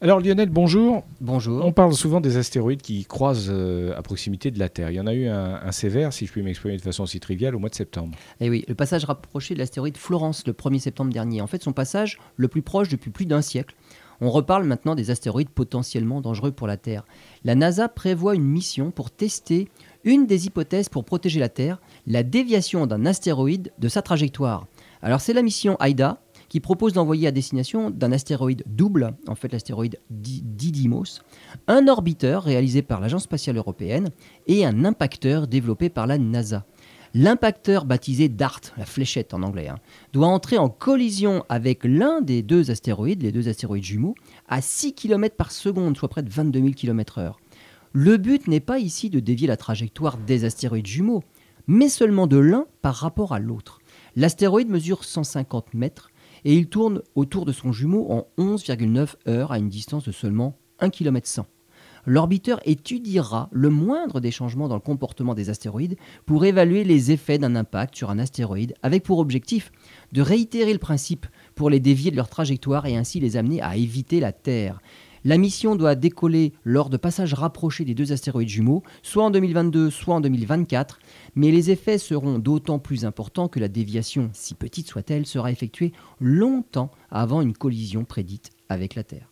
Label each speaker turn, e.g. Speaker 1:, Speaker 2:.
Speaker 1: Alors Lionel, bonjour.
Speaker 2: Bonjour.
Speaker 1: On parle souvent des astéroïdes qui croisent euh, à proximité de la Terre. Il y en a eu un, sévère, si je puis m'exprimer de façon aussi triviale, au mois de septembre.
Speaker 2: Eh oui, le passage rapproché de l'astéroïde Florence le 1er septembre dernier. En fait, son passage le plus proche depuis plus d'un siècle. On reparle maintenant des astéroïdes potentiellement dangereux pour la Terre. La NASA prévoit une mission pour tester une des hypothèses pour protéger la Terre, la déviation d'un astéroïde de sa trajectoire. Alors c'est la mission AIDA, qui propose d'envoyer à destination d'un astéroïde double, en fait l'astéroïde Didymos, un orbiteur réalisé par l'Agence spatiale européenne et un impacteur développé par la NASA. L'impacteur baptisé DART, la fléchette en anglais, hein, doit entrer en collision avec l'un des deux astéroïdes, les deux astéroïdes jumeaux, à 6 km par seconde, soit près de 22 000 km/h. Le but n'est pas ici de dévier la trajectoire des astéroïdes jumeaux, mais seulement de l'un par rapport à l'autre. L'astéroïde mesure 150 mètres et il tourne autour de son jumeau en 11,9 heures à une distance de seulement 1 km 100. L'orbiteur étudiera le moindre des changements dans le comportement des astéroïdes pour évaluer les effets d'un impact sur un astéroïde avec pour objectif de réitérer le principe pour les dévier de leur trajectoire et ainsi les amener à éviter la Terre. La mission doit décoller lors de passages rapprochés des deux astéroïdes jumeaux, soit en 2022, soit en 2024, mais les effets seront d'autant plus importants que la déviation, si petite soit-elle, sera effectuée longtemps avant une collision prédite avec la Terre.